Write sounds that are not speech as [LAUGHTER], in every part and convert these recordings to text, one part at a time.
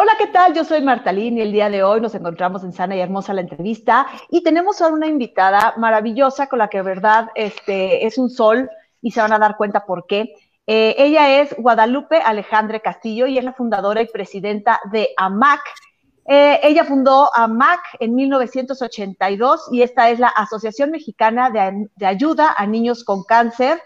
Hola, ¿qué tal? Yo soy Martalín y el día de hoy nos encontramos en Sana y Hermosa la entrevista y tenemos a una invitada maravillosa con la que, de verdad, este, es un sol y se van a dar cuenta por qué. Eh, ella es Guadalupe Alejandre Castillo y es la fundadora y presidenta de AMAC. Eh, ella fundó AMAC en 1982 y esta es la Asociación Mexicana de, de Ayuda a Niños con Cáncer,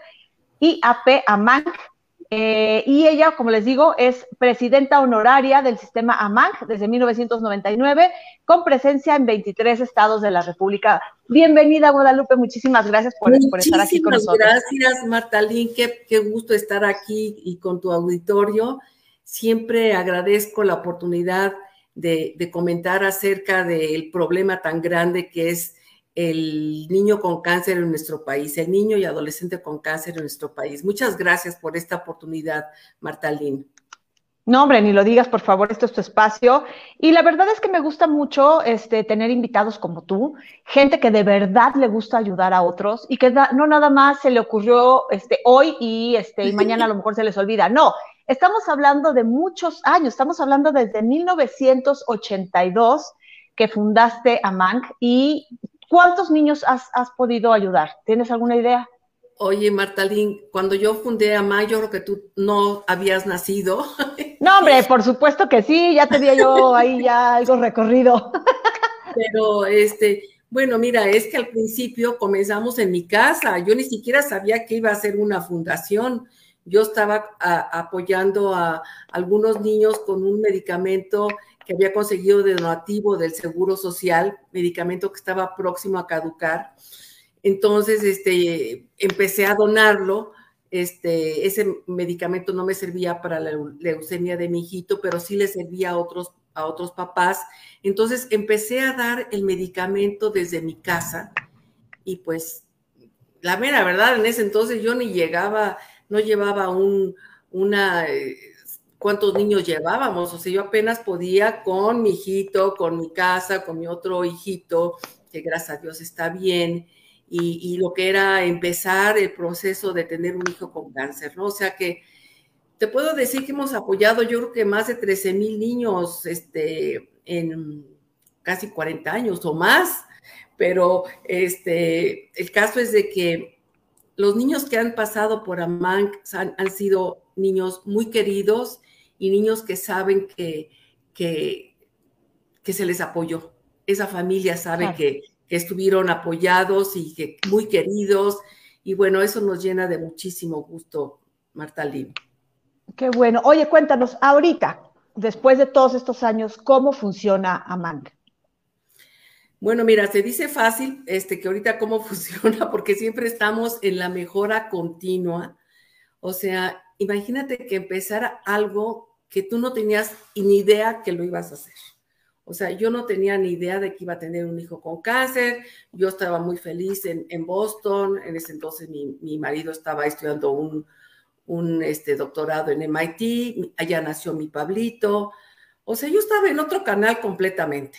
IAP AMAC. Eh, y ella, como les digo, es presidenta honoraria del sistema AMAC desde 1999, con presencia en 23 estados de la República. Bienvenida, Guadalupe, muchísimas gracias por, estar aquí con nosotros. Gracias, Martalín, qué, qué gusto estar aquí y con tu auditorio. Siempre agradezco la oportunidad de, de comentar acerca del problema tan grande que es el niño con cáncer en nuestro país, el niño y adolescente con cáncer en nuestro país. Muchas gracias por esta oportunidad, Martalín. No, hombre, ni lo digas, por favor, esto es tu espacio. Y la verdad es que me gusta mucho este, tener invitados como tú, gente que de verdad le gusta ayudar a otros y que no nada más se le ocurrió este, hoy y, este, y mañana a lo mejor se les olvida. No, estamos hablando de muchos años, estamos hablando desde 1982 que fundaste AMANC y ¿Cuántos niños has, podido ayudar? ¿Tienes alguna idea? Oye, Martalín, cuando yo fundé a Mayo, creo que tú no habías nacido. No, hombre, por supuesto que sí, ya tenía yo ahí ya algo recorrido. Pero, este, bueno, mira, es que al principio comenzamos en mi casa. Yo ni siquiera sabía que iba a ser una fundación. Yo estaba apoyando a algunos niños con un medicamento que había conseguido de donativo del Seguro Social, medicamento que estaba próximo a caducar. Entonces, este, empecé a donarlo. Este, ese medicamento no me servía para la leucemia de mi hijito, pero sí le servía a otros, a otros papás. Entonces, empecé a dar el medicamento desde mi casa y pues, la mera verdad, en ese entonces yo ni llegaba, no llevaba un, una... Eh, cuántos niños llevábamos. O sea, yo apenas podía con mi hijito, con mi casa, con mi otro hijito, que gracias a Dios está bien, y, lo que era empezar el proceso de tener un hijo con cáncer, ¿no? O sea que te puedo decir que hemos apoyado, yo creo que más de 13 mil niños este, en casi 40 años o más, pero este, el caso es de que los niños que han pasado por AMAN han, han sido niños muy queridos, y niños que saben que, que, que se les apoyó. Esa familia sabe que, que, estuvieron apoyados y que muy queridos. Y bueno, eso nos llena de muchísimo gusto, Marta Lim. Qué bueno. Oye, cuéntanos, ahorita, después de todos estos años, ¿cómo funciona AMANC? Bueno, mira, se dice fácil este, que ahorita cómo [LAUGHS] funciona, porque siempre estamos en la mejora continua. O sea, imagínate que empezara algo que tú no tenías ni idea que lo ibas a hacer. O sea, yo no tenía ni idea de que iba a tener un hijo con cáncer. Yo estaba muy feliz en, Boston. En ese entonces mi, marido estaba estudiando un, un este, doctorado en MIT. Allá nació mi Pablito. O sea, yo estaba en otro canal completamente.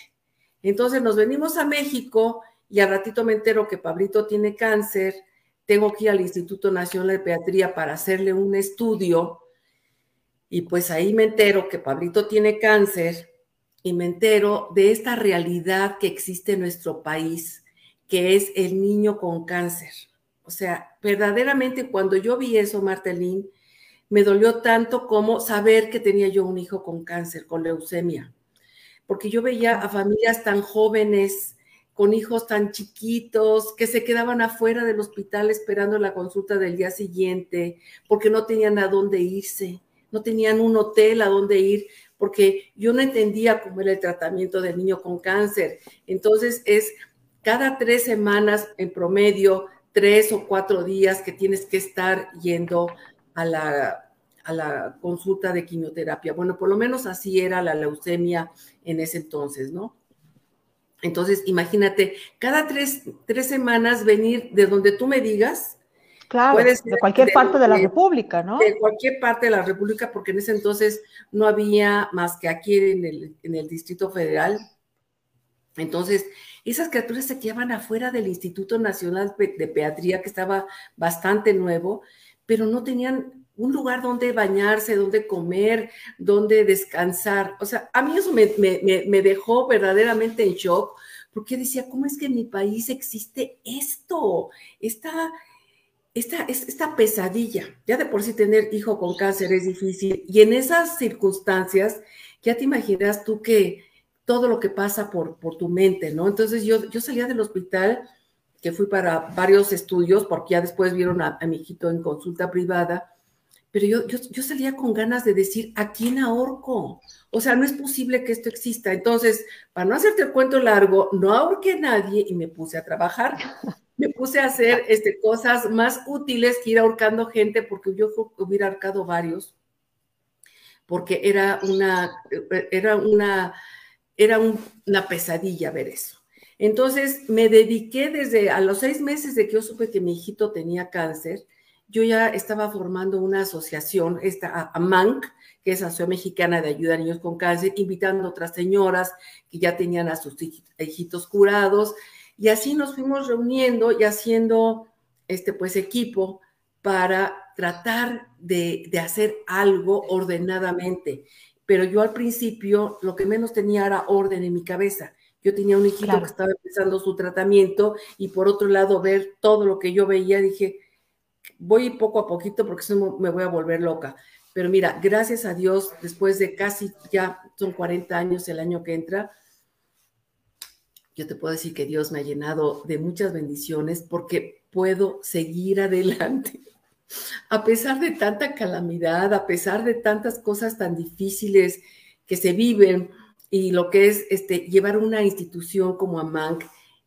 Entonces nos venimos a México y al ratito me entero que Pablito tiene cáncer. Tengo que ir al Instituto Nacional de Pediatría para hacerle un estudio y pues ahí me entero que Pablito tiene cáncer y me entero de esta realidad que existe en nuestro país, que es el niño con cáncer. O sea, verdaderamente cuando yo vi eso, Martelín, me dolió tanto como saber que tenía yo un hijo con cáncer, con leucemia, porque yo veía a familias tan jóvenes, con hijos tan chiquitos, que se quedaban afuera del hospital esperando la consulta del día siguiente, porque no tenían a dónde irse no tenían un hotel a donde ir, porque yo no entendía cómo era el tratamiento del niño con cáncer. Entonces es cada tres semanas en promedio, tres o cuatro días que tienes que estar yendo a la, a la consulta de quimioterapia. Bueno, por lo menos así era la leucemia en ese entonces, ¿no? Entonces, imagínate, cada tres, tres semanas venir de donde tú me digas. Claro, de cualquier parte de la República, ¿no? De cualquier parte de la República, porque en ese entonces no había más que aquí en el, en el Distrito Federal. Entonces, esas criaturas se quedaban afuera del Instituto Nacional de Pediatría, que estaba bastante nuevo, pero no tenían un lugar donde bañarse, donde comer, donde descansar. O sea, a mí eso me, dejó verdaderamente en shock, porque decía, ¿cómo es que en mi país existe esto? Esta, esta, esta pesadilla. Ya de por sí tener hijo con cáncer es difícil. Y en esas circunstancias, ya te imaginas tú que todo lo que pasa por, tu mente, ¿no? Entonces yo, yo salía del hospital, que fui para varios estudios, porque ya después vieron a mi hijito en consulta privada, pero yo, yo, salía con ganas de decir, ¿a quién ahorco? O sea, no es posible que esto exista. Entonces, para no hacerte el cuento largo, no ahorqué a nadie y me puse a trabajar. Me puse a hacer este, cosas más útiles que ir ahorcando gente, porque yo hubiera ahorcado varios, porque era una, era una, era una pesadilla ver eso. Entonces, me dediqué desde a los seis meses de que yo supe que mi hijito tenía cáncer, yo ya estaba formando una asociación, esta AMANC, que es Asociación Mexicana de Ayuda a Niños con Cáncer, invitando a otras señoras que ya tenían a sus hijitos curados, y así nos fuimos reuniendo y haciendo este pues equipo para tratar de, hacer algo ordenadamente. Pero yo al principio lo que menos tenía era orden en mi cabeza. Yo tenía un hijito que estaba empezando su tratamiento y por otro lado ver todo lo que yo veía, dije, voy poco a poquito porque si no me voy a volver loca. Pero mira, gracias a Dios, después de casi ya son 40 años el año que entra, yo te puedo decir que Dios me ha llenado de muchas bendiciones porque puedo seguir [LAUGHS] adelante. A pesar de tanta calamidad, a pesar de tantas cosas tan difíciles que se viven y lo que es este, llevar una institución como AMANC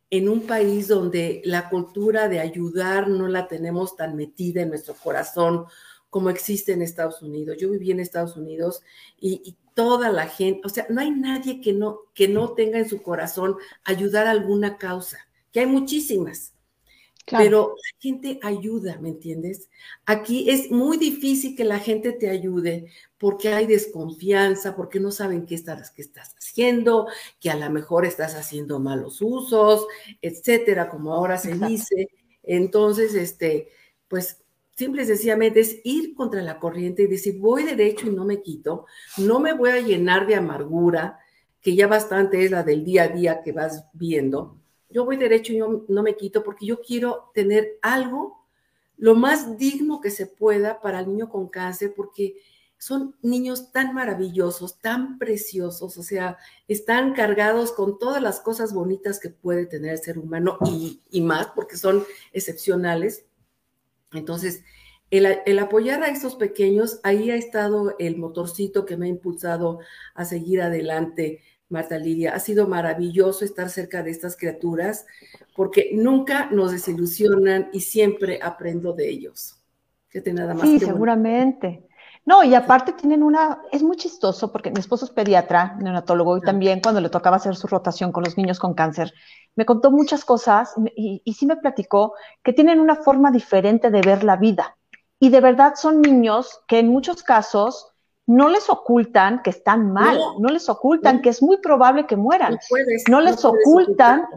en un país donde la cultura de ayudar no la tenemos tan metida en nuestro corazón como existe en Estados Unidos. Yo viví en Estados Unidos y, toda la gente, o sea, no hay nadie que no, que no tenga en su corazón ayudar a alguna causa, que hay muchísimas. Pero la gente ayuda, ¿me entiendes? Aquí es muy difícil que la gente te ayude porque hay desconfianza, porque no saben qué estás, qué estás haciendo, que a lo mejor estás haciendo malos usos, etcétera, como ahora se dice. Entonces, este, pues simple y es ir contra la corriente y decir, voy derecho y no me quito, no me voy a llenar de amargura, que ya bastante es la del día a día que vas viendo yo voy derecho y yo no me quito porque yo quiero tener algo lo más digno que se pueda para el niño con cáncer, porque son niños tan maravillosos, tan preciosos, o sea, están cargados con todas las cosas bonitas que puede tener el ser humano y, más, porque son excepcionales. Entonces, el, el, apoyar a estos pequeños, ahí ha estado el motorcito que me ha impulsado a seguir adelante Marta Lidia. Ha sido maravilloso estar cerca de estas criaturas porque nunca nos desilusionan y siempre aprendo de ellos. Fíjate nada más. Sí, seguramente. No, y aparte tienen una, es muy chistoso porque mi esposo es pediatra, neonatólogo, y también cuando le tocaba hacer su rotación con los niños con cáncer, me contó muchas cosas y, y sí me platicó que tienen una forma diferente de ver la vida. Y de verdad son niños que en muchos casos no les ocultan que están mal, no, les ocultan que es muy probable que mueran, no, les ocultan,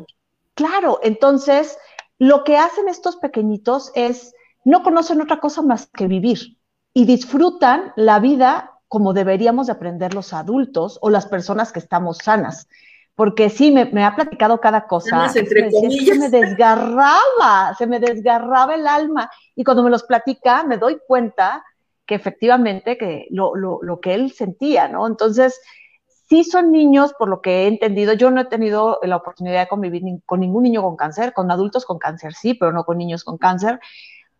claro, entonces lo que hacen estos pequeñitos es, no conocen otra cosa más que vivir y disfrutan la vida como deberíamos de aprender los adultos o las personas que estamos sanas. Porque sí, me, ha platicado cada cosa. se me [LAUGHS] desgarraba, se me desgarraba el alma. Y cuando me los platica, me doy cuenta que efectivamente que lo, que él sentía, ¿no? Entonces, sí son niños, por lo que he entendido, yo no he tenido la oportunidad de convivir con ningún niño con cáncer, con adultos con cáncer sí, pero no con niños con cáncer,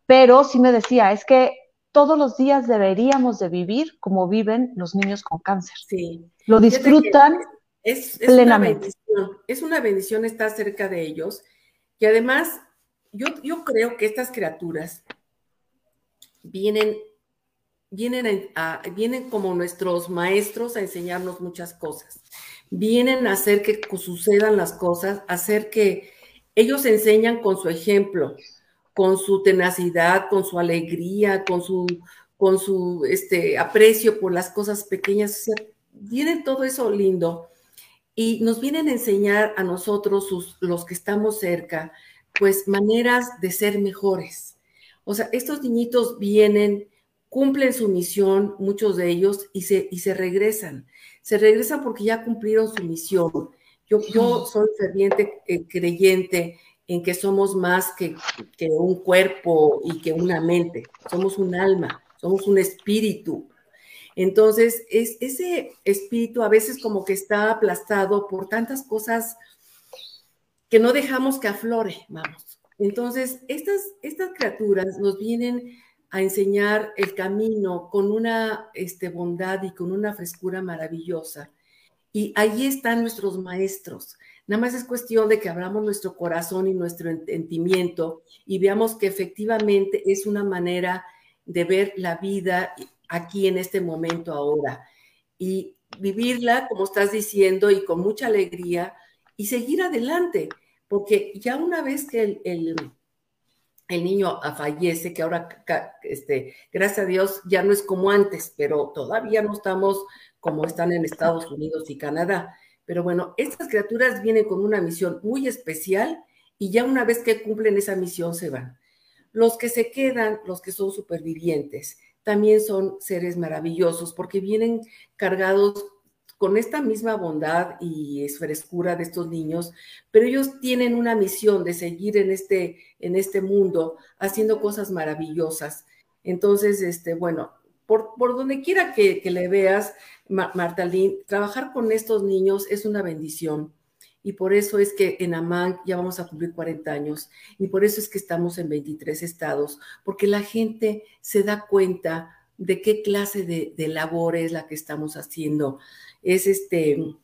pero sí me decía, es que todos los días deberíamos de vivir como viven los niños con cáncer. Sí. Lo disfrutan es, plenamente. Una bendición, es una bendición estar cerca de ellos y además yo, yo creo que estas criaturas vienen vienen, vienen como nuestros maestros a enseñarnos muchas cosas. vienen a hacer que sucedan las cosas, hacer que ellos enseñan con su ejemplo, con su tenacidad, con su alegría, con su, con su este, aprecio por las cosas pequeñas. O sea, viene todo eso lindo y nos vienen a enseñar a nosotros, los que estamos cerca, pues maneras de ser mejores. O sea, estos niñitos vienen, cumplen su misión, muchos de ellos, y se, y se regresan. Se regresan porque ya cumplieron su misión. Yo, yo soy ferviente eh, creyente en que somos más que, un cuerpo y que una mente. Somos un alma, somos un espíritu. Entonces, es, ese espíritu a veces como que está aplastado por tantas cosas que no dejamos que aflore, vamos. Entonces, estas, estas criaturas nos vienen a enseñar el camino con una este, bondad y con una frescura maravillosa. Y ahí están nuestros maestros. Nada más es cuestión de que abramos nuestro corazón y nuestro entendimiento y veamos que efectivamente es una manera de ver la vida aquí en este momento ahora y vivirla, como estás diciendo, y con mucha alegría y seguir adelante, porque ya una vez que el, el, niño fallece, que ahora, este, gracias a Dios, ya no es como antes, pero todavía no estamos como están en Estados Unidos y Canadá. Pero bueno, estas criaturas vienen con una misión muy especial y ya una vez que cumplen esa misión se van. Los que se quedan, los que son supervivientes, también son seres maravillosos porque vienen cargados con esta misma bondad y frescura de estos niños, pero ellos tienen una misión de seguir en este, en este mundo haciendo cosas maravillosas. Entonces, este, bueno, por, por donde quiera que, le veas, Martalín, trabajar con estos niños es una bendición y por eso es que en Amán ya vamos a cumplir 40 años y por eso es que estamos en 23 estados, porque la gente se da cuenta de qué clase de, labor es la que estamos haciendo. Es este,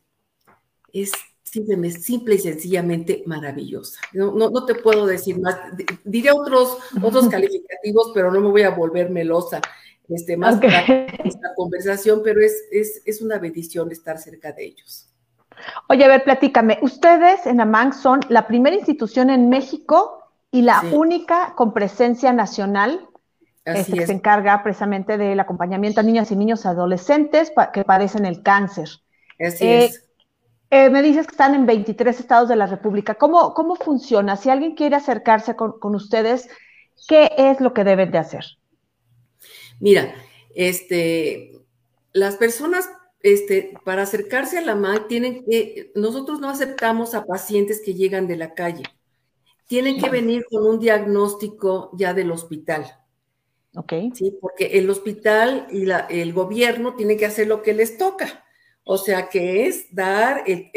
es simple, y sencillamente maravillosa. No, no, te puedo decir más. Diré otros, otros [LAUGHS] calificativos, pero no me voy a volver melosa. Este, más para esta conversación, pero es, es, es una bendición estar cerca de ellos. Oye, a ver, platícame. Ustedes en AMANG son la primera institución en México y la única con presencia nacional este, que se encarga precisamente del acompañamiento a niñas y niños adolescentes que padecen el cáncer. Así eh, es. Eh, me dices que están en 23 estados de la República. ¿Cómo, cómo funciona? Si alguien quiere acercarse con, con ustedes, ¿qué es lo que deben de hacer? Mira, este, las personas este, para acercarse a la MAC, tienen que, nosotros no aceptamos a pacientes que llegan de la calle. Tienen que venir con un diagnóstico ya del hospital. Ok. Sí, porque el hospital y el gobierno tienen que hacer lo que les toca. O sea, que es dar el,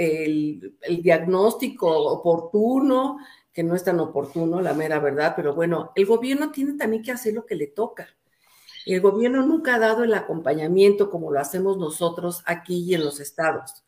el diagnóstico oportuno, que no es tan oportuno, la mera verdad, pero bueno, el gobierno tiene también que hacer lo que le toca. El gobierno nunca ha dado el acompañamiento como lo hacemos nosotros aquí y en los estados.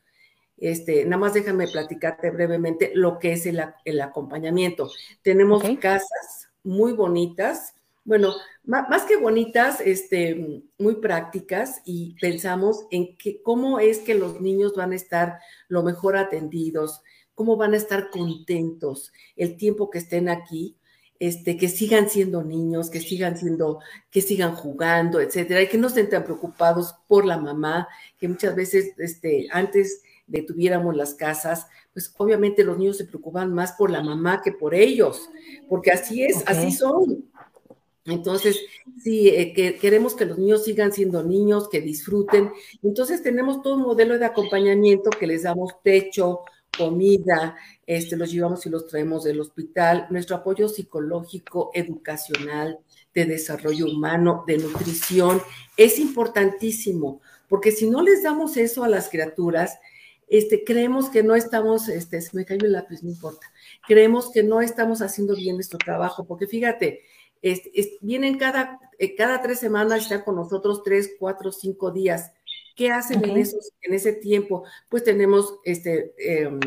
Este, nada más déjame platicarte brevemente lo que es el, acompañamiento. Tenemos casas muy bonitas, bueno, más, que bonitas, este, muy prácticas y pensamos en que, cómo es que los niños van a estar lo mejor atendidos, cómo van a estar contentos el tiempo que estén aquí este, que sigan siendo niños, que sigan siendo, que sigan jugando, etcétera, y que no estén tan preocupados por la mamá, que muchas veces, este, antes de tuviéramos las casas, pues obviamente los niños se preocupan más por la mamá que por ellos, porque así es, así son. Entonces, sí, eh, que queremos que los niños sigan siendo niños, que disfruten. Entonces, tenemos todo un modelo de acompañamiento que les damos techo, comida, este, los llevamos y los traemos del hospital, nuestro apoyo psicológico, educacional, de desarrollo humano, de nutrición, es importantísimo, porque si no les damos eso a las criaturas, este, creemos que no estamos, este, se me cayó el lápiz, no importa, creemos que no estamos haciendo bien nuestro trabajo, porque fíjate, vienen cada, eh, cada tres semanas, están con nosotros tres, cuatro, cinco días. ¿Qué hacen en, ese tiempo? Pues tenemos este, em,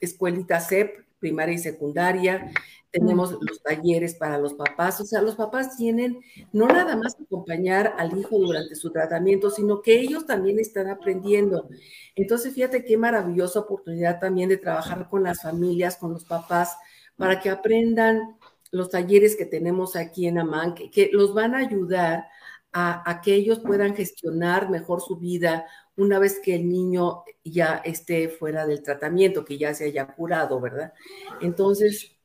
escuelita CEP primaria y secundaria, tenemos los talleres para los papás, o sea, los papás tienen no nada más acompañar al hijo durante su tratamiento, sino que ellos también están aprendiendo. Entonces, fíjate qué maravillosa oportunidad también de trabajar con las familias, con los papás, para que aprendan los talleres que tenemos aquí en Amán, que, los van a ayudar a, a, que ellos puedan gestionar mejor su vida una vez que el niño ya esté fuera del tratamiento, que ya se haya curado, ¿verdad? Entonces,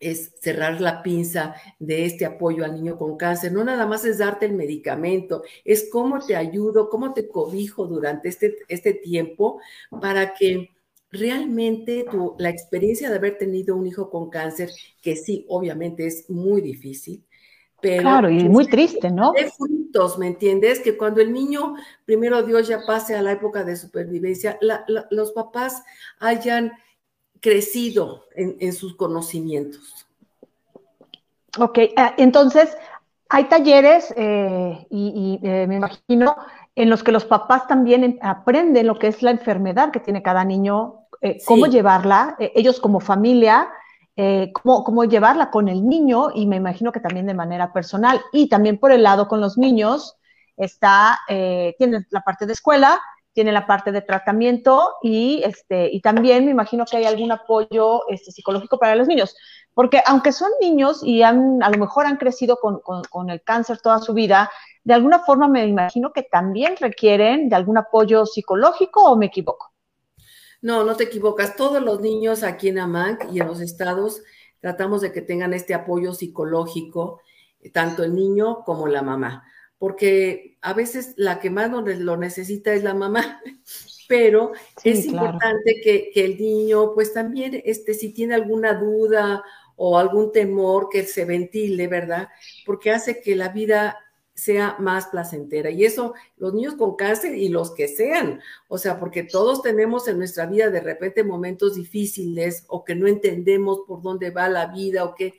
es cerrar la pinza de este apoyo al niño con cáncer. No nada más es darte el medicamento, es cómo te ayudo, cómo te cobijo durante este, este tiempo para que realmente tu, la experiencia de haber tenido un hijo con cáncer, que sí, obviamente es muy difícil, pero... Claro, y muy triste, ¿no? De frutos, ¿me entiendes? Que cuando el niño, primero Dios, ya pase a la época de supervivencia, los papás hayan crecido en, sus conocimientos. Ok, eh, entonces hay talleres eh, y, eh, me imagino en los que los papás también aprenden lo que es la enfermedad que tiene cada niño, cómo llevarla, ellos como familia, cómo, cómo, llevarla con el niño y me imagino que también de manera personal. Y también por el lado con los niños está, tienen la parte de escuela tiene la parte de tratamiento y, este, y también me imagino que hay algún apoyo este, psicológico para los niños. Porque aunque son niños y han, a lo mejor han crecido con, con, el cáncer toda su vida, de alguna forma me imagino que también requieren de algún apoyo psicológico o me equivoco. No, no te equivocas. Todos los niños aquí en AMAC y en los estados tratamos de que tengan este apoyo psicológico, tanto el niño como la mamá porque a veces la que más lo necesita es la mamá, [LAUGHS] pero es importante que, el niño, pues también, este, si tiene alguna duda o algún temor, que se ventile, ¿verdad? Porque hace que la vida sea más placentera. Y eso, los niños con cáncer y los que sean, o sea, porque todos tenemos en nuestra vida de repente momentos difíciles o que no entendemos por dónde va la vida o que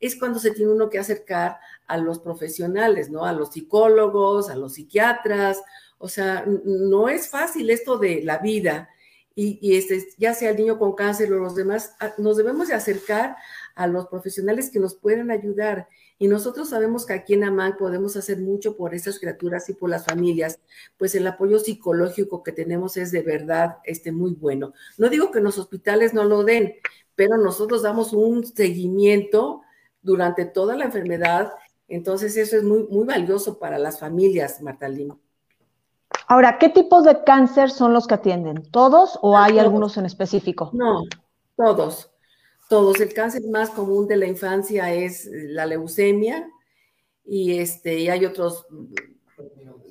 es cuando se tiene uno que acercar a los profesionales, ¿no? A los psicólogos, a los psiquiatras. O sea, no es fácil esto de la vida. Y, este, ya sea el niño con cáncer o los demás, nos debemos de acercar a los profesionales que nos puedan ayudar. Y nosotros sabemos que aquí en AMAN podemos hacer mucho por esas criaturas y por las familias, pues el apoyo psicológico que tenemos es de verdad este, muy bueno. No digo que los hospitales no lo den, pero nosotros damos un seguimiento durante toda la enfermedad entonces eso es muy, muy valioso para las familias, Marta Ahora, ¿qué tipos de cáncer son los que atienden? ¿Todos o hay algunos en específico? No, todos, todos. El cáncer más común de la infancia es la leucemia y, este, y hay otros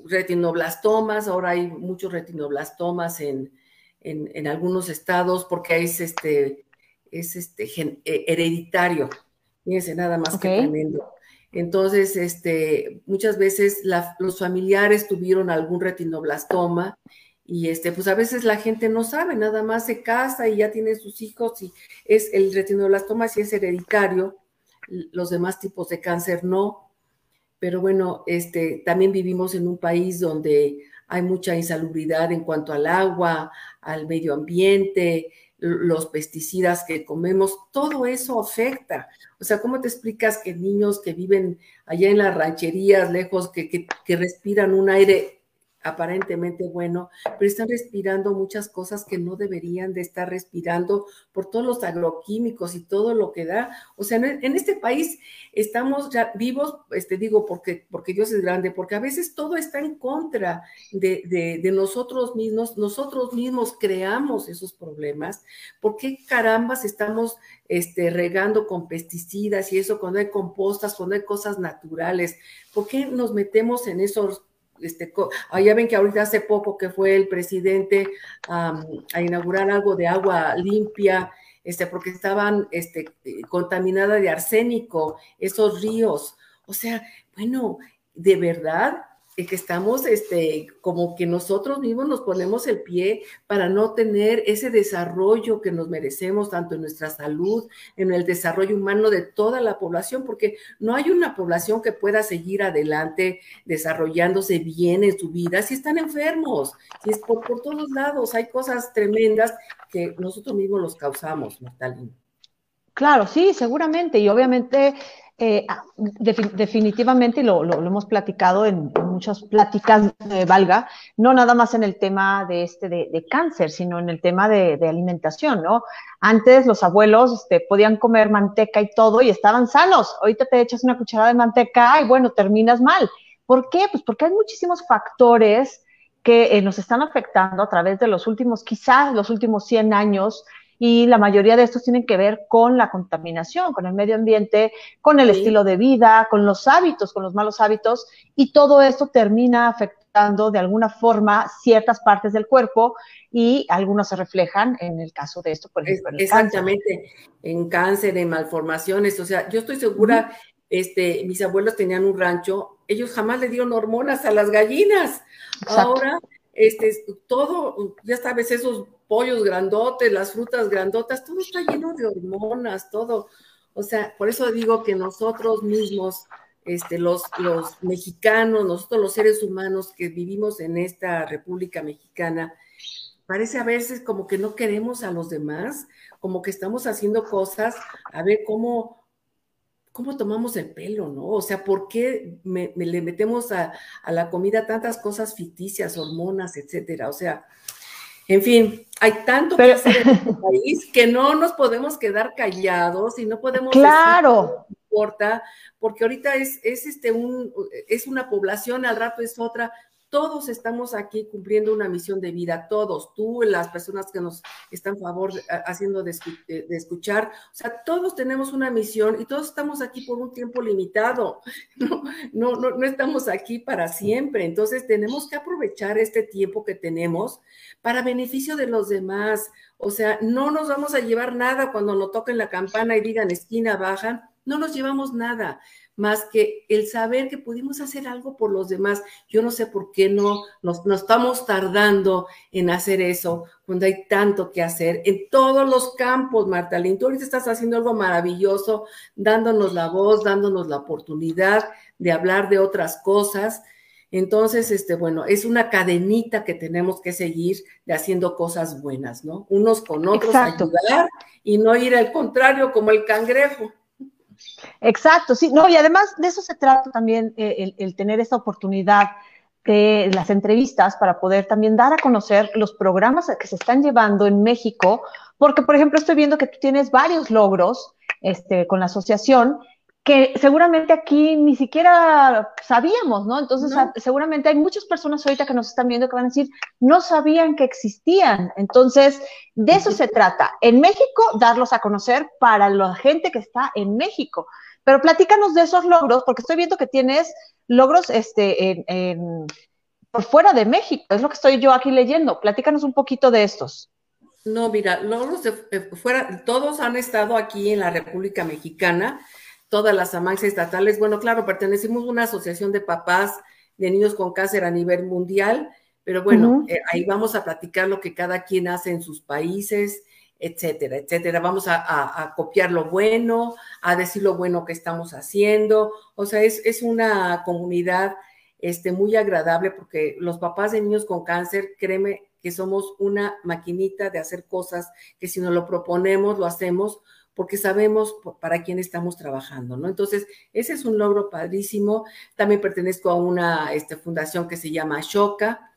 retinoblastomas. Ahora hay muchos retinoblastomas en, en, algunos estados porque es, este, es este, hereditario. Fíjense, nada más que tremendo. Entonces, este, muchas veces los familiares tuvieron algún retinoblastoma y este, pues a veces la gente no sabe, nada más se casa y ya tiene sus hijos y es el retinoblastoma si es hereditario, los demás tipos de cáncer no. Pero bueno, este, también vivimos en un país donde hay mucha insalubridad en cuanto al agua, al medio ambiente, los pesticidas que comemos, todo eso afecta. O sea, ¿cómo te explicas que niños que viven allá en las rancherías, lejos, que, que respiran un aire aparentemente bueno, pero están respirando muchas cosas que no deberían de estar respirando por todos los agroquímicos y todo lo que da. O sea, en este país estamos ya vivos, este digo, porque, porque Dios es grande, porque a veces todo está en contra de, nosotros mismos, nosotros mismos creamos esos problemas. ¿Por qué carambas estamos este, regando con pesticidas y eso cuando hay compostas, cuando hay cosas naturales? ¿Por qué nos metemos en esos este, ah, ya ven que ahorita hace poco que fue el presidente a inaugurar algo de agua limpia, este, porque estaban este, contaminadas de arsénico esos ríos. O sea, bueno, de verdad, que estamos, este, como que nosotros mismos nos ponemos el pie para no tener ese desarrollo que nos merecemos, tanto en nuestra salud, en el desarrollo humano de toda la población, porque no hay una población que pueda seguir adelante desarrollándose bien en su vida si están enfermos, si es por, por todos lados, hay cosas tremendas que nosotros mismos los causamos, Martalín. Claro, sí, seguramente. Y obviamente, eh, ah, definitivamente, lo, lo, hemos platicado en, muchas pláticas de Valga, no nada más en el tema de, este, de, cáncer, sino en el tema de, alimentación, ¿no? Antes los abuelos este, podían comer manteca y todo y estaban sanos. Ahorita te echas una cucharada de manteca y bueno, terminas mal. ¿Por qué? Pues porque hay muchísimos factores que eh, nos están afectando a través de los últimos, quizás los últimos 100 años, y la mayoría de estos tienen que ver con la contaminación, con el medio ambiente, con el estilo de vida, con los hábitos, con los malos hábitos, y todo esto termina afectando de alguna forma ciertas partes del cuerpo y algunos se reflejan en el caso de esto, por ejemplo. En Exactamente, en cáncer, en malformaciones, o sea, yo estoy segura, este, mis abuelos tenían un rancho, ellos jamás le dieron hormonas a las gallinas. Ahora, este, todo, ya sabes, esos pollos grandotes, las frutas grandotas, todo está lleno de hormonas, todo. O sea, por eso digo que nosotros mismos, este, los, los mexicanos, nosotros los seres humanos que vivimos en esta República Mexicana, parece a veces como que no queremos a los demás, como que estamos haciendo cosas, a ver cómo, cómo tomamos el pelo, ¿no? O sea, ¿por qué le metemos a, a, la comida tantas cosas ficticias, hormonas, etcétera? O sea, en fin, hay tanto que hacer en este [LAUGHS] país que no nos podemos quedar callados y no podemos claro. importa porque ahorita es, es este un es una población al rato es otra todos estamos aquí cumpliendo una misión de vida, todos, tú, las personas que nos están favor haciendo de, escuchar, o sea, todos tenemos una misión y todos estamos aquí por un tiempo limitado, [LAUGHS] no, no, no, no estamos aquí para siempre, entonces tenemos que aprovechar este tiempo que tenemos para beneficio de los demás, o sea, no nos vamos a llevar nada cuando nos toquen la campana y digan esquina, bajan, no nos llevamos nada más que el saber que pudimos hacer algo por los demás. Yo no sé por qué no nos, estamos tardando en hacer eso cuando hay tanto que hacer en todos los campos, Marta Tú ahorita estás haciendo algo maravilloso, dándonos la voz, dándonos la oportunidad de hablar de otras cosas. Entonces, este, bueno, es una cadenita que tenemos que seguir de haciendo cosas buenas, ¿no? Unos con otros ayudar y no ir al contrario como el cangrejo. Exacto, sí, no, y además de eso se trata también eh, el, tener esta oportunidad de las entrevistas para poder también dar a conocer los programas que se están llevando en México, porque por ejemplo estoy viendo que tú tienes varios logros este, con la asociación que seguramente aquí ni siquiera sabíamos, ¿no? Entonces, seguramente hay muchas personas ahorita que nos están viendo que van a decir, no sabían que existían. Entonces, de eso se trata. En México, darlos a conocer para la gente que está en México. Pero platícanos de esos logros, porque estoy viendo que tienes logros este, en, por fuera de México. Es lo que estoy yo aquí leyendo. Platícanos un poquito de estos. No, mira, logros de fuera, todos han estado aquí en la República Mexicana todas las amancias estatales. Bueno, claro, pertenecemos a una asociación de papás de niños con cáncer a nivel mundial, pero bueno, eh, ahí vamos a platicar lo que cada quien hace en sus países, etcétera, etcétera. Vamos a, copiar lo bueno, a decir lo bueno que estamos haciendo. O sea, es, es una comunidad este, muy agradable porque los papás de niños con cáncer, créeme que somos una maquinita de hacer cosas que si nos lo proponemos, lo hacemos porque sabemos para quién estamos trabajando, ¿no? Entonces, ese es un logro padrísimo. También pertenezco a una este, fundación que se llama Ashoka,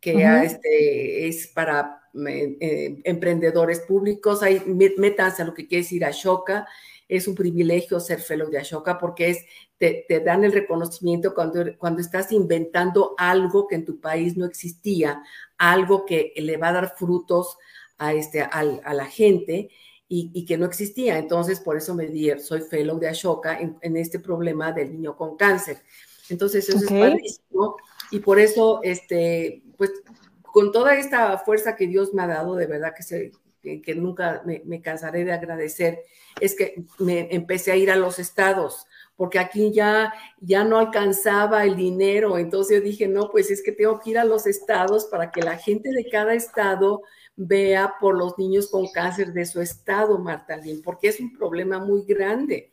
que este, es para eh, eh, emprendedores públicos. Ahí métanse a lo que quiere decir Ashoka. Es un privilegio ser fellow de Ashoka porque es, te, dan el reconocimiento cuando, cuando estás inventando algo que en tu país no existía, algo que le va a dar frutos a, este, a la gente y, que no existía. Entonces, por eso me di, soy fellow de Ashoka en, este problema del niño con cáncer. Entonces, eso es padrísimo. Y por eso, este, pues, con toda esta fuerza que Dios me ha dado, de verdad que, se, que, nunca me, me, cansaré de agradecer, es que me empecé a ir a los estados porque aquí ya, ya no alcanzaba el dinero. Entonces yo dije, no, pues es que tengo que ir a los estados para que la gente de cada estado vea por los niños con cáncer de su estado, Marta porque es un problema muy grande.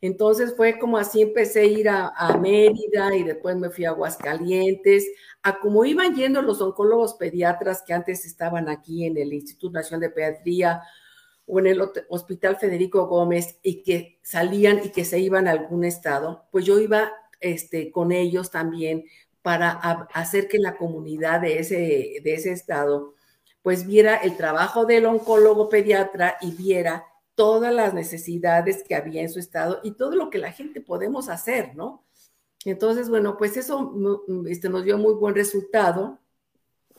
Entonces fue como así empecé a ir a, a, Mérida y después me fui a Aguascalientes, a como iban yendo los oncólogos pediatras que antes estaban aquí en el Instituto Nacional de Pediatría o en el Hospital Federico Gómez y que salían y que se iban a algún estado, pues yo iba este, con ellos también para hacer que la comunidad de ese, de ese estado pues viera el trabajo del oncólogo pediatra y viera todas las necesidades que había en su estado y todo lo que la gente podemos hacer, ¿no? Entonces, bueno, pues eso este, nos dio muy buen resultado.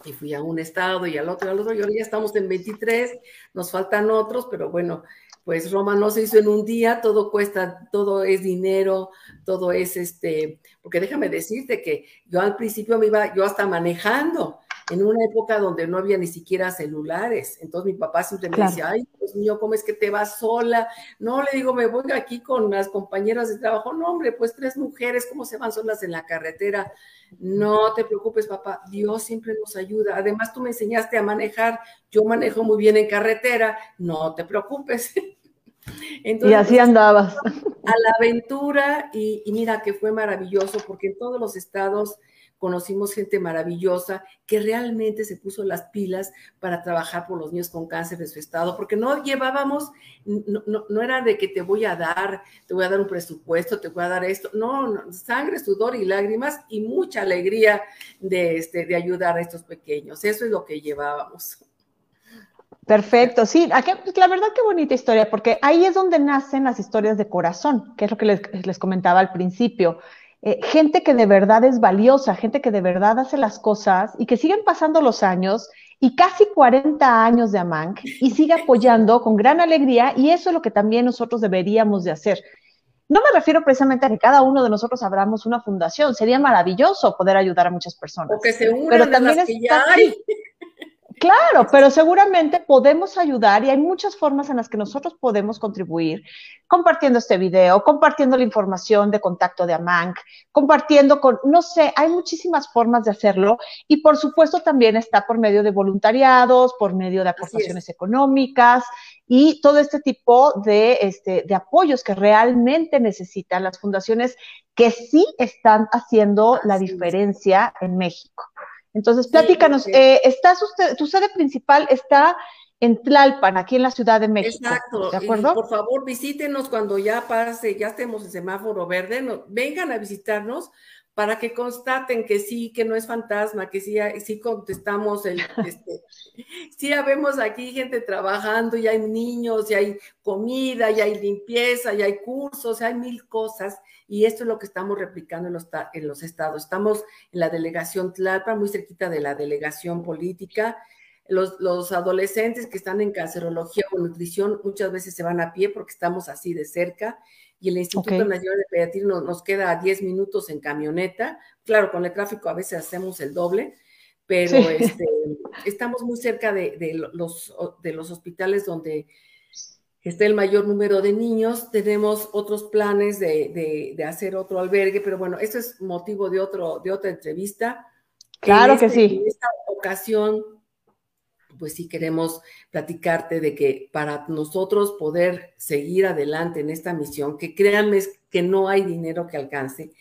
Y fui a un estado y al otro, y al otro, y ahora ya estamos en 23, nos faltan otros, pero bueno, pues Roma no se hizo en un día, todo cuesta, todo es dinero, todo es este, porque déjame decirte que yo al principio me iba, yo hasta manejando, en una época donde no había ni siquiera celulares. Entonces mi papá siempre me decía, ay, Dios mío, ¿cómo es que te vas sola? No, le digo, me voy aquí con las compañeras de trabajo. No, hombre, pues tres mujeres, ¿cómo se van solas en la carretera? No te preocupes, papá, Dios siempre nos ayuda. Además, tú me enseñaste a manejar, yo manejo muy bien en carretera, no te preocupes. [LAUGHS] y así andabas. A la aventura y, y mira que fue maravilloso porque en todos los estados conocimos gente maravillosa que realmente se puso las pilas para trabajar por los niños con cáncer de su estado, porque no llevábamos, no, era de que te voy a dar, te voy a dar un presupuesto, te voy a dar esto, no, sangre, sudor y lágrimas y mucha alegría de, este, de ayudar a estos pequeños. Eso es lo que llevábamos. Perfecto, sí, pues, la verdad qué bonita historia, porque ahí es donde nacen las historias de corazón, que es lo que les comentaba al principio. Eh, gente que de verdad es valiosa, gente que de verdad hace las cosas y que siguen pasando los años y casi 40 años de AMANC y sigue apoyando con gran alegría y eso es lo que también nosotros deberíamos de hacer. No me refiero precisamente a que cada uno de nosotros abramos una fundación, sería maravilloso poder ayudar a muchas personas. O que se unan pero también las que ya hay. Claro, pero seguramente podemos ayudar y hay muchas formas en las que nosotros podemos contribuir, compartiendo este video, compartiendo la información de contacto de AMANC, compartiendo con, no sé, hay muchísimas formas de hacerlo y por supuesto también está por medio de voluntariados, por medio de aportaciones económicas y todo este tipo de, este, de apoyos que realmente necesitan las fundaciones que sí están haciendo la diferencia en México. Entonces, platícanos, eh, ¿estás usted, tu sede principal está en Tlalpan, aquí en la Ciudad de México. Exacto. ¿De acuerdo? por favor, visítenos cuando ya pase, ya estemos en semáforo verde, vengan a visitarnos para que constaten que sí, que no es fantasma, que sí, sí contestamos el, [LAUGHS] este, sí habemos aquí gente trabajando, y hay niños, y hay comida, y hay limpieza, y hay cursos, y hay mil cosas y esto es lo que estamos replicando en los, en los estados. Estamos en la delegación Tlalpan, muy cerquita de la delegación política. Los, los, adolescentes que están en cancerología o nutrición muchas veces se van a pie porque estamos así de cerca y el Instituto Nacional de Pediatría nos, queda a 10 minutos en camioneta. Claro, con el tráfico a veces hacemos el doble, pero este, estamos muy cerca de, de, los, de los hospitales donde está el mayor número de niños. Tenemos otros planes de, hacer otro albergue, pero bueno, eso es motivo de, otro, de otra entrevista. Claro que este, sí. En esta ocasión, pues sí queremos platicarte de que para nosotros poder seguir adelante en esta misión, que créanme que no hay dinero que alcance,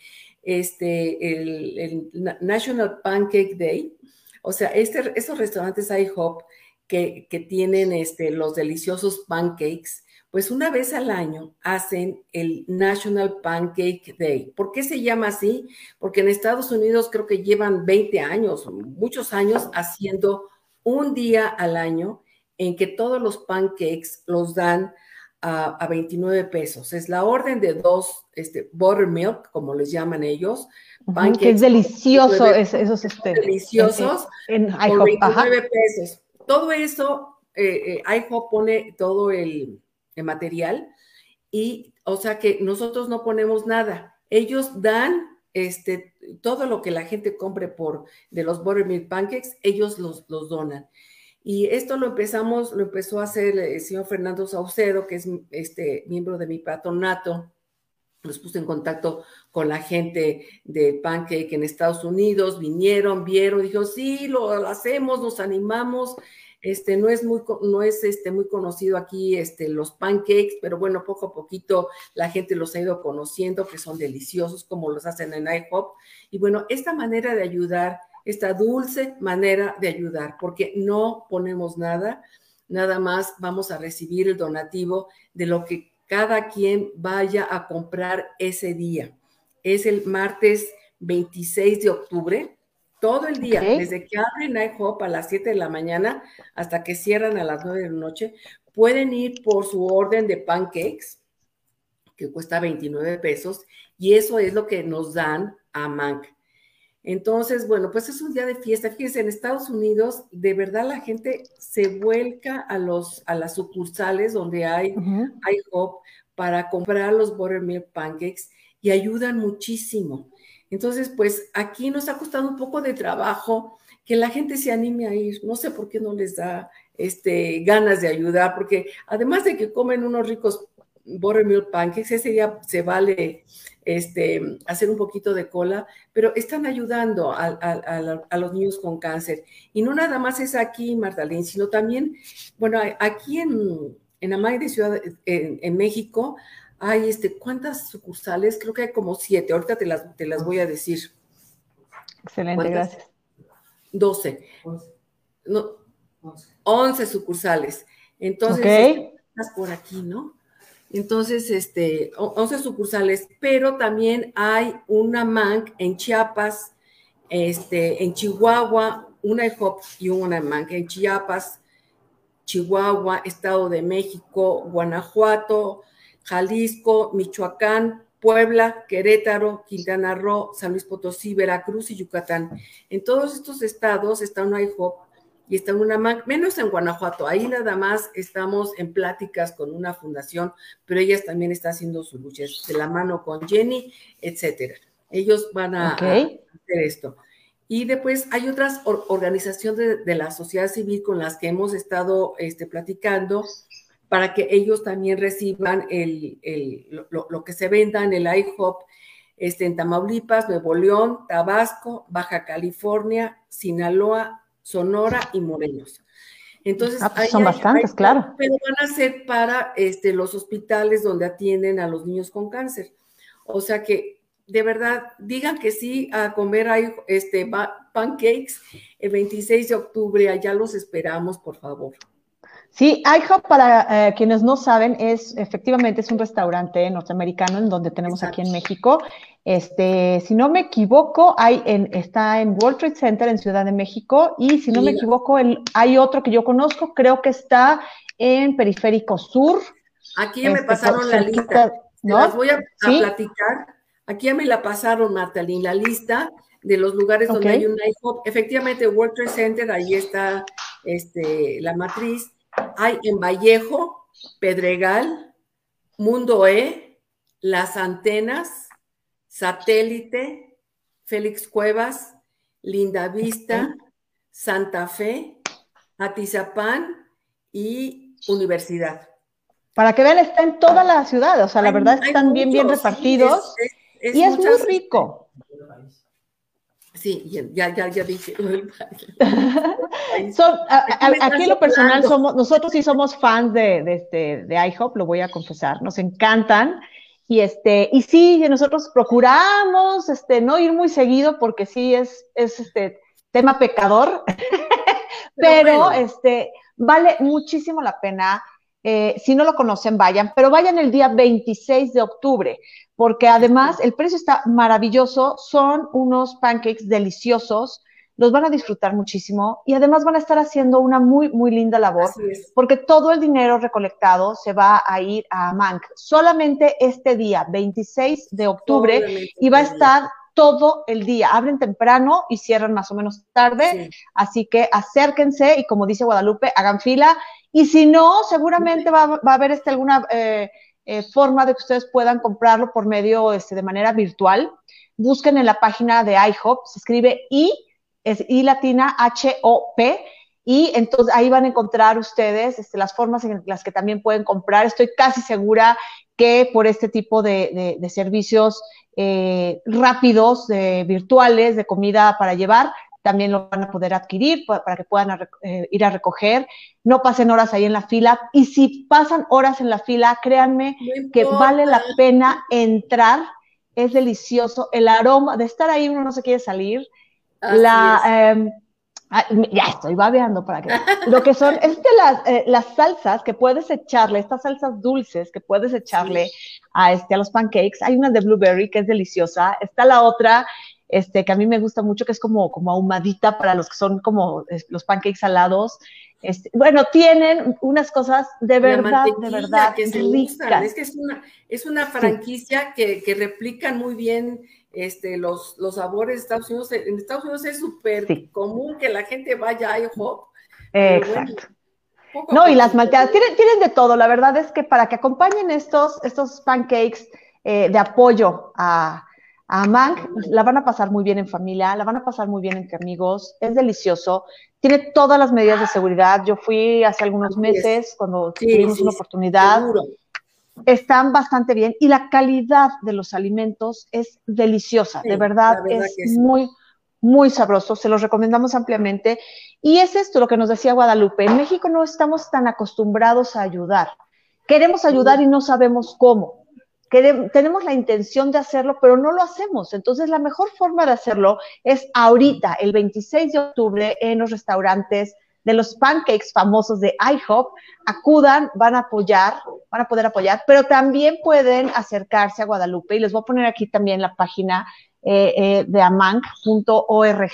este, el, National Pancake Day, o sea, este, esos restaurantes IHOP que, tienen este, los deliciosos pancakes, pues una vez al año hacen el National Pancake Day. ¿Por qué se llama así? Porque en Estados Unidos creo que llevan 20 años, muchos años haciendo un día al año en que todos los pancakes los dan a, 29 pesos. Es la orden de dos este, buttermilk, como les llaman ellos. Pancakes que es delicioso, esos este, deliciosos, en, por 29 pesos todo eso, eh, eh pone todo el, material y, o sea que nosotros no ponemos nada. Ellos dan este, todo lo que la gente compre por de los buttermilk pancakes, ellos los, los donan. Y esto lo empezamos, lo empezó a hacer el señor Fernando Saucedo, que es este, miembro de mi patronato los puse en contacto con la gente de Pancake en Estados Unidos, vinieron, vieron, dijo, sí, lo hacemos, nos animamos. Este, no es muy, no es este, muy conocido aquí este, los pancakes, pero bueno, poco a poquito la gente los ha ido conociendo, que son deliciosos, como los hacen en IHOP. Y bueno, esta manera de ayudar, esta dulce manera de ayudar, porque no ponemos nada, nada más vamos a recibir el donativo de lo que cada quien vaya a comprar ese día. Es el martes 26 de octubre todo el día, desde que abren IHOP a las 7 de la mañana hasta que cierran a las 9 de la noche, pueden ir por su orden de pancakes, que cuesta 29 pesos, y eso es lo que nos dan a Mank. Entonces, bueno, pues es un día de fiesta. Fíjense, en Estados Unidos, de verdad la gente se vuelca a, los, a las sucursales donde hay IHOP para comprar los buttermilk pancakes y ayudan muchísimo. Entonces, pues aquí nos ha costado un poco de trabajo que la gente se anime a ir. No sé por qué no les da este, ganas de ayudar, porque además de que comen unos ricos buttermilk pancakes, ese día se vale este, hacer un poquito de cola, pero están ayudando a, los niños con cáncer. Y no nada más es aquí, Martalín, sino también, bueno, aquí en, en Amay de Ciudad, en México, hay este, ¿cuántas sucursales? Creo que hay como siete, ahorita te las, te las voy a decir. Excelente, gracias. Doce. No, once sucursales. Entonces, okay. estás por aquí, ¿no? Entonces, este, once sucursales, pero también hay una MANC en Chiapas, este, en Chihuahua, una EHOP y una MANC en Chiapas, Chihuahua, Estado de México, Guanajuato, Jalisco, Michoacán, Puebla, Querétaro, Quintana Roo, San Luis Potosí, Veracruz y Yucatán. En todos estos estados está una IHOP y está una MAC, menos en Guanajuato. Ahí nada más estamos en pláticas con una fundación, pero ellas también están haciendo su lucha de la mano con Jenny, etcétera. Ellos van a, hacer esto. Y después hay otras organizaciones de, la sociedad civil con las que hemos estado este, platicando para que ellos también reciban el, lo, que se venda en el IHOP este, en Tamaulipas, Nuevo León, Tabasco, Baja California, Sinaloa, Sonora y Morelos. Entonces, ah, pues son bastantes, claro. Pero van a ser para este, los hospitales donde atienden a los niños con cáncer. O sea que, de verdad, digan que sí a comer este, pancakes el 26 de octubre. Allá los esperamos, por favor. Sí, IHOP, para eh, quienes no saben, es efectivamente es un restaurante norteamericano en donde tenemos aquí en México. Este, si no me equivoco, hay en, está en World Trade Center en Ciudad de México y si no me equivoco, el, hay otro que yo conozco, creo que está en Periférico Sur. Aquí ya me este, pasaron la lista. ¿no? Las voy a, platicar. Aquí ya me la pasaron, Martalín, la lista de los lugares donde hay un IHOP. Efectivamente, World Trade Center, ahí está este, la matriz hay en Vallejo, Pedregal, Mundo E, Las Antenas, Satélite, Félix Cuevas, Linda Vista, Santa Fe, Atizapán y Universidad. Para que vean, está en toda la ciudad, o sea, la verdad están bien, bien repartidos y es muy rico. Sí, ya, ya, ya dije. [LAUGHS] [LAUGHS] aquí en lo personal somos, nosotros sí somos fans de, de, este, de IHOP, lo voy a confesar, nos encantan. Y este, y sí, nosotros procuramos este, no ir muy seguido porque sí es, es este tema pecador, [LAUGHS] pero, este, vale muchísimo la pena. Eh, si no lo conocen, vayan, pero vayan el día 26 de octubre porque además el precio está maravilloso, son unos pancakes deliciosos, los van a disfrutar muchísimo y además van a estar haciendo una muy, muy linda labor, porque todo el dinero recolectado se va a ir a Mank solamente este día, 26 de octubre, y va a estar todo el día. Abren temprano y cierran más o menos tarde, así que acérquense y como dice Guadalupe, hagan fila. Y si no, seguramente va, a haber este, alguna... Eh, eh, forma de que ustedes puedan comprarlo por medio este, de manera virtual. Busquen en la página de iHop, se escribe I, es I latina H-O-P, y entonces ahí van a encontrar ustedes este, las formas en las que también pueden comprar. Estoy casi segura que por este tipo de, servicios eh, rápidos, virtuales, de comida para llevar, también lo van a poder adquirir para, que puedan eh, ir a recoger. No pasen horas ahí en la fila. Y si pasan horas en la fila, créanme que vale la pena entrar. Es delicioso. El aroma de estar ahí, uno no se quiere salir. la, em, ya estoy babeando para que. Lo que son, es las, eh, las salsas que puedes echarle, estas salsas dulces que puedes echarle a, este, a los pancakes. Hay una de blueberry que es deliciosa. Está la otra este, que a mí me gusta mucho, que es como, como ahumadita para los que son como los pancakes salados. Este, bueno, tienen unas cosas de verdad, de verdad que se ricas. Es que es una, es una franquicia que, que, replican muy bien este, los, los sabores de Estados Unidos. En Estados Unidos es súper común que la gente vaya a IHOP. Exacto. no, y las malteadas, tienen, tienen de todo. La verdad es que para que acompañen estos, estos pancakes eh, de apoyo a, a Mank la van a pasar muy bien en familia, la van a pasar muy bien entre amigos, es delicioso, tiene todas las medidas de seguridad. Yo fui hace algunos meses cuando tuvimos una oportunidad. Están bastante bien y la calidad de los alimentos es deliciosa, de verdad, es muy, muy sabroso, se los recomendamos ampliamente. Y es esto lo que nos decía Guadalupe, en México no estamos tan acostumbrados a ayudar. Queremos ayudar y no sabemos cómo tenemos la intención de hacerlo, pero no lo hacemos. Entonces, la mejor forma de hacerlo es ahorita, el 26 de octubre, en los restaurantes de los pancakes famosos de IHOP, acudan, van a apoyar, van a poder apoyar, pero también pueden acercarse a Guadalupe. Y les voy a poner aquí también la página eh, eh, de amanc.org,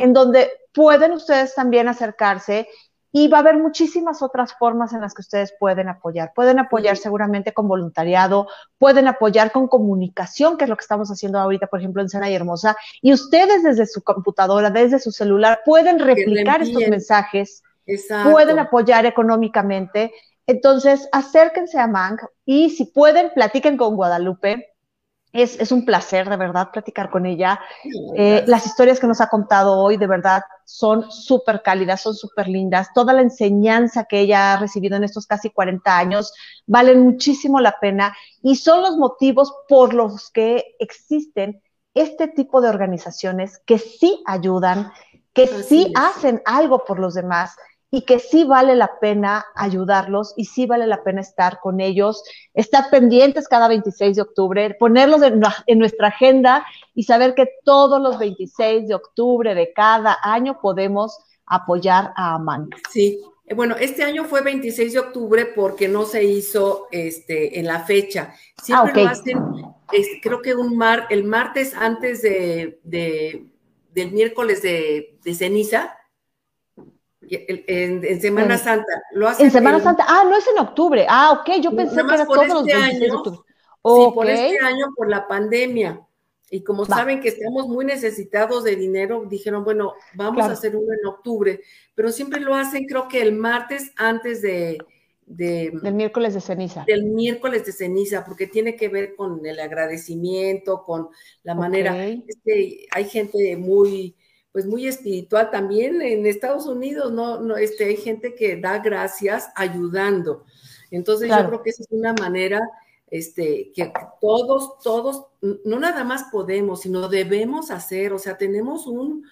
en donde pueden ustedes también acercarse y va a haber muchísimas otras formas en las que ustedes pueden apoyar. Pueden apoyar seguramente con voluntariado, pueden apoyar con comunicación, que es lo que estamos haciendo ahorita, por ejemplo, en Sena y Hermosa. Y ustedes desde su computadora, desde su celular, pueden replicar estos mensajes, pueden apoyar económicamente. Entonces, acérquense a Mank y si pueden, platiquen con Guadalupe es, un placer, de verdad, platicar con ella. Eh, las historias que nos ha contado hoy, de verdad, son súper cálidas, son súper lindas. Toda la enseñanza que ella ha recibido en estos casi 40 años valen muchísimo la pena y son los motivos por los que existen este tipo de organizaciones que sí ayudan, que sí hacen algo por los demás y que sí vale la pena ayudarlos y sí vale la pena estar con ellos, estar pendientes cada 26 de octubre, ponerlos en, nuestra agenda y saber que todos los 26 de octubre de cada año podemos apoyar a Amanda. Sí, eh, bueno, este año fue 26 de octubre porque no se hizo este, en la fecha. Siempre ah, lo hacen, creo que un mar, el martes antes de, del miércoles de, de ceniza, en, Semana Santa. Lo hacen en Semana Santa. Ah, no es en octubre. Ah, ok. Yo pensé que era todos los 26 este de octubre. Sí, por este año, por la pandemia. Y como saben que estamos muy necesitados de dinero, dijeron, bueno, vamos a hacer uno en octubre. Pero siempre lo hacen, creo que el martes antes de, del miércoles de ceniza. Del miércoles de ceniza, porque tiene que ver con el agradecimiento, con la manera. Este, hay gente muy pues muy espiritual también en Estados Unidos, ¿no? no este, hay gente que da gracias ayudando. Entonces yo creo que esa es una manera este, que todos, todos, no nada más podemos, sino debemos hacer, o sea, tenemos un,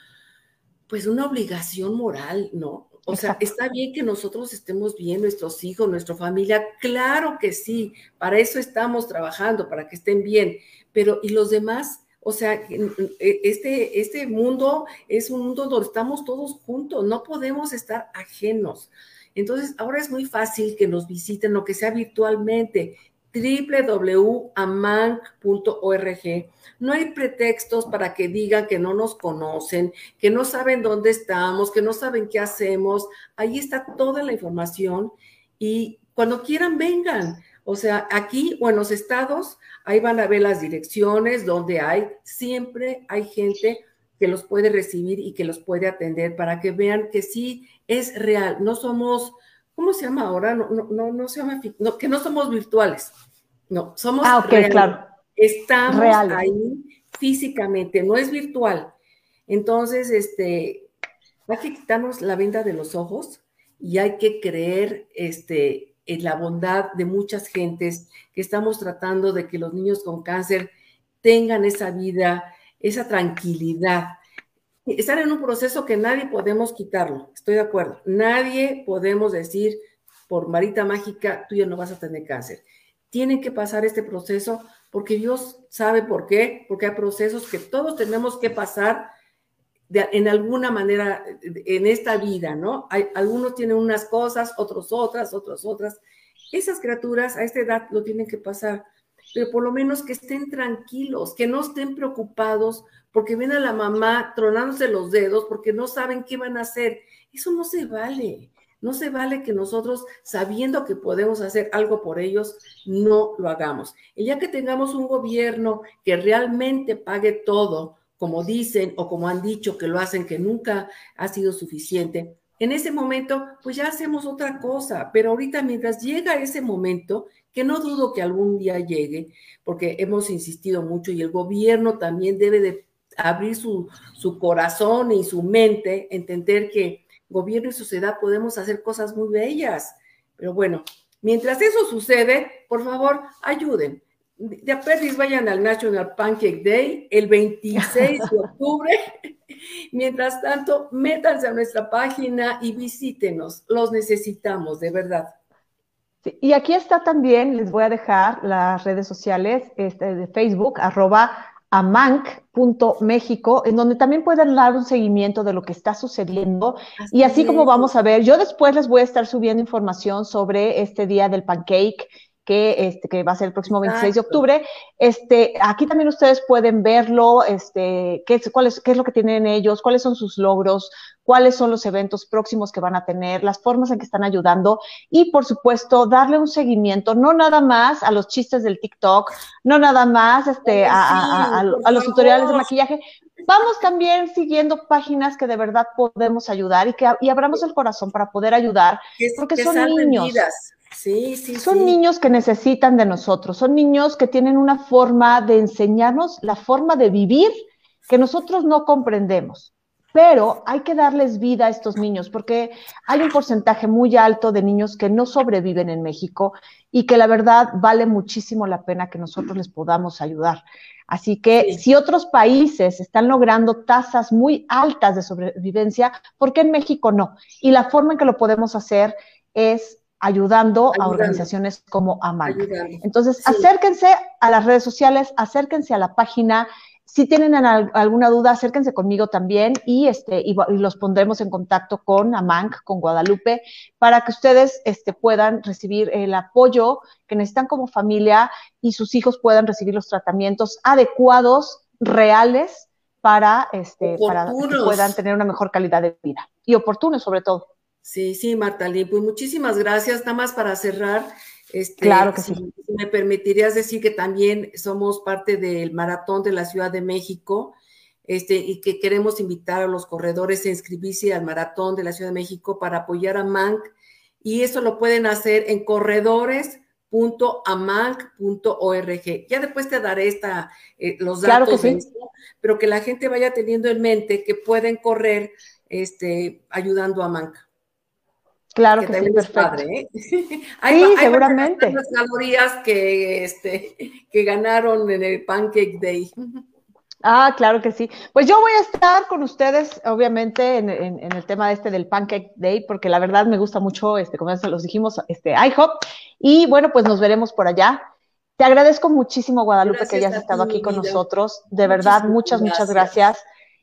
pues una obligación moral, ¿no? O sea, está bien que nosotros estemos bien, nuestros hijos, nuestra familia, claro que sí, para eso estamos trabajando, para que estén bien, pero ¿y los demás? O sea, e, este, este mundo es un mundo donde estamos todos juntos, no podemos estar ajenos. Entonces, ahora es muy fácil que nos visiten, lo que sea virtualmente, www.amanc.org. No hay pretextos para que digan que no nos conocen, que no saben dónde estamos, que no saben qué hacemos. Ahí está toda la información y cuando quieran vengan. O sea, aquí o en los estados, ahí van a ver las direcciones donde hay, siempre hay gente que los puede recibir y que los puede atender para que vean que sí es real. No somos, ¿cómo se llama ahora? No, no, no, se llama, que no somos virtuales. No, somos ah, okay, claro. Estamos ahí físicamente, no es virtual. Entonces, este, hay que quitarnos la venda de los ojos y hay que creer, este, en la bondad de muchas gentes que estamos tratando de que los niños con cáncer tengan esa vida, esa tranquilidad. Están en un proceso que nadie podemos quitarlo, estoy de acuerdo. Nadie podemos decir, por marita mágica, tú ya no vas a tener cáncer. Tienen que pasar este proceso porque Dios sabe por qué, porque hay procesos que todos tenemos que pasar en alguna manera en esta vida, ¿no? Hay, algunos tienen unas cosas, otros otras, otros otras. Esas criaturas a esta edad lo tienen que pasar, pero por lo menos que estén tranquilos, que no estén preocupados porque ven a la mamá tronándose los dedos porque no saben qué van a hacer. Eso no se vale. No se vale que nosotros, sabiendo que podemos hacer algo por ellos, no lo hagamos. El día que tengamos un gobierno que realmente pague todo, como dicen o como han dicho que lo hacen, que nunca ha sido suficiente, en ese momento, pues ya hacemos otra cosa. Pero ahorita, mientras llega ese momento, que no dudo que algún día llegue, porque hemos insistido mucho y el gobierno también debe de abrir su, su corazón y su mente, entender que gobierno y sociedad podemos hacer cosas muy bellas. Pero bueno, mientras eso sucede, por favor, ayuden de a vayan al National Pancake Day el 26 de [LAUGHS] octubre. Mientras tanto, métanse a nuestra página y visítenos. Los necesitamos, de verdad. y aquí está también, les voy a dejar las redes sociales este, de Facebook, arroba en donde también pueden dar un seguimiento de lo que está sucediendo. y así como vamos a ver, yo después les voy a estar subiendo información sobre este día del pancake que, este, que va a ser el próximo 26 de octubre. Este, aquí también ustedes pueden verlo, este, qué, es, cuál es, qué es lo que tienen ellos, cuáles son sus logros, cuáles son los eventos próximos que van a tener, las formas en que están ayudando y, por supuesto, darle un seguimiento, no nada más a los chistes del TikTok, no nada más este, a, los tutoriales de maquillaje, vamos también siguiendo páginas que de verdad podemos ayudar y que y abramos el corazón para poder ayudar, porque son niños. Sí, sí, son niños que necesitan de nosotros, son niños que tienen una forma de enseñarnos la forma de vivir que nosotros no comprendemos. Pero hay que darles vida a estos niños porque hay un porcentaje muy alto de niños que no sobreviven en México y que la verdad vale muchísimo la pena que nosotros les podamos ayudar. Así que si otros países están logrando tasas muy altas de sobrevivencia, ¿por qué en México no? Y la forma en que lo podemos hacer es ayudando, a organizaciones como AMAC. Entonces, acérquense a las redes sociales, acérquense a la página. Si tienen alguna duda, acérquense conmigo también y, este, y, los pondremos en contacto con AMANC, con Guadalupe, para que ustedes este, puedan recibir el apoyo que necesitan como familia y sus hijos puedan recibir los tratamientos adecuados, reales, para, este, para que puedan tener una mejor calidad de vida y oportunos sobre todo. Sí, sí, Marta Lee, pues muchísimas gracias. Nada más para cerrar, este, claro que si, sí. me permitirías decir que también somos parte del maratón de la Ciudad de México, este, y que queremos invitar a los corredores a inscribirse al maratón de la Ciudad de México para apoyar a MANC, y eso lo pueden hacer en corredores.amanc.org. Ya después te daré esta, eh, los datos, claro que sí. pero que la gente vaya teniendo en mente que pueden correr este, ayudando a MANC. Claro que, sí, perfecto. Padre, ¿eh? [LAUGHS] hay, sí, seguramente. Las calorías que, este, que ganaron en el Pancake Day. Ah, claro que sí. Pues yo voy a estar con ustedes, obviamente, en, el tema este del Pancake Day, porque la verdad me gusta mucho, este, como ya los dijimos, este IHOP. Y bueno, pues nos veremos por allá. Te agradezco muchísimo, Guadalupe, que hayas estado aquí con nosotros. De verdad, muchas, muchas gracias.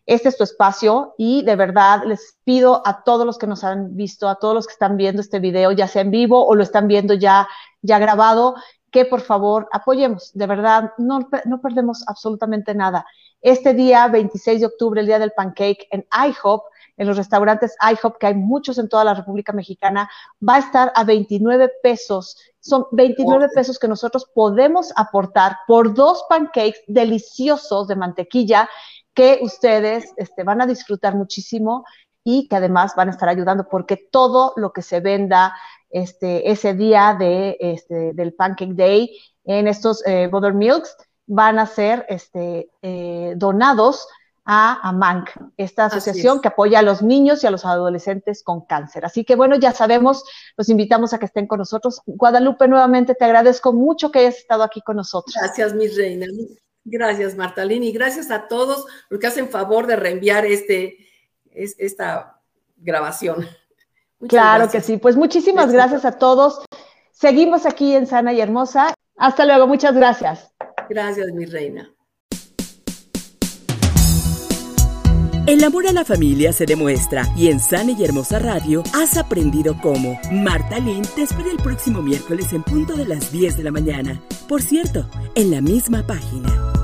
Este es tu espacio y de verdad les pido a todos los que nos han visto, a todos los que están viendo este video, ya sea en vivo o lo están viendo ya, ya grabado, que por favor apoyemos. De verdad, no, no perdemos absolutamente nada. Este día, 26 de octubre, el día del pancake en IHOP, en los restaurantes IHOP, que hay muchos en toda la República Mexicana, va a estar a 29 pesos. Son 29 pesos que nosotros podemos aportar por dos pancakes deliciosos de mantequilla que ustedes este, van a disfrutar muchísimo y que además van a estar ayudando porque todo lo que se venda este, ese día de, este, del Pancake Day en estos eh, Butter Milks van a ser este, eh, donados a AMANC, esta asociación que apoya a los niños y a los adolescentes con cáncer. Así que bueno, ya sabemos, los invitamos a que estén con nosotros. Guadalupe, nuevamente te agradezco mucho que hayas estado aquí con nosotros. Gracias, mi reina. Gracias, Martalini. Y gracias a todos los que hacen favor de reenviar este, esta grabación. claro que sí. Pues muchísimas gracias a todos. Seguimos aquí en Sana y Hermosa. Hasta luego. Muchas gracias. Gracias, mi reina. El amor a la familia se demuestra y en Sana y Hermosa Radio has aprendido cómo. Marta Lynn te espera el próximo miércoles en punto de las 10 de la mañana. Por cierto, en la misma página.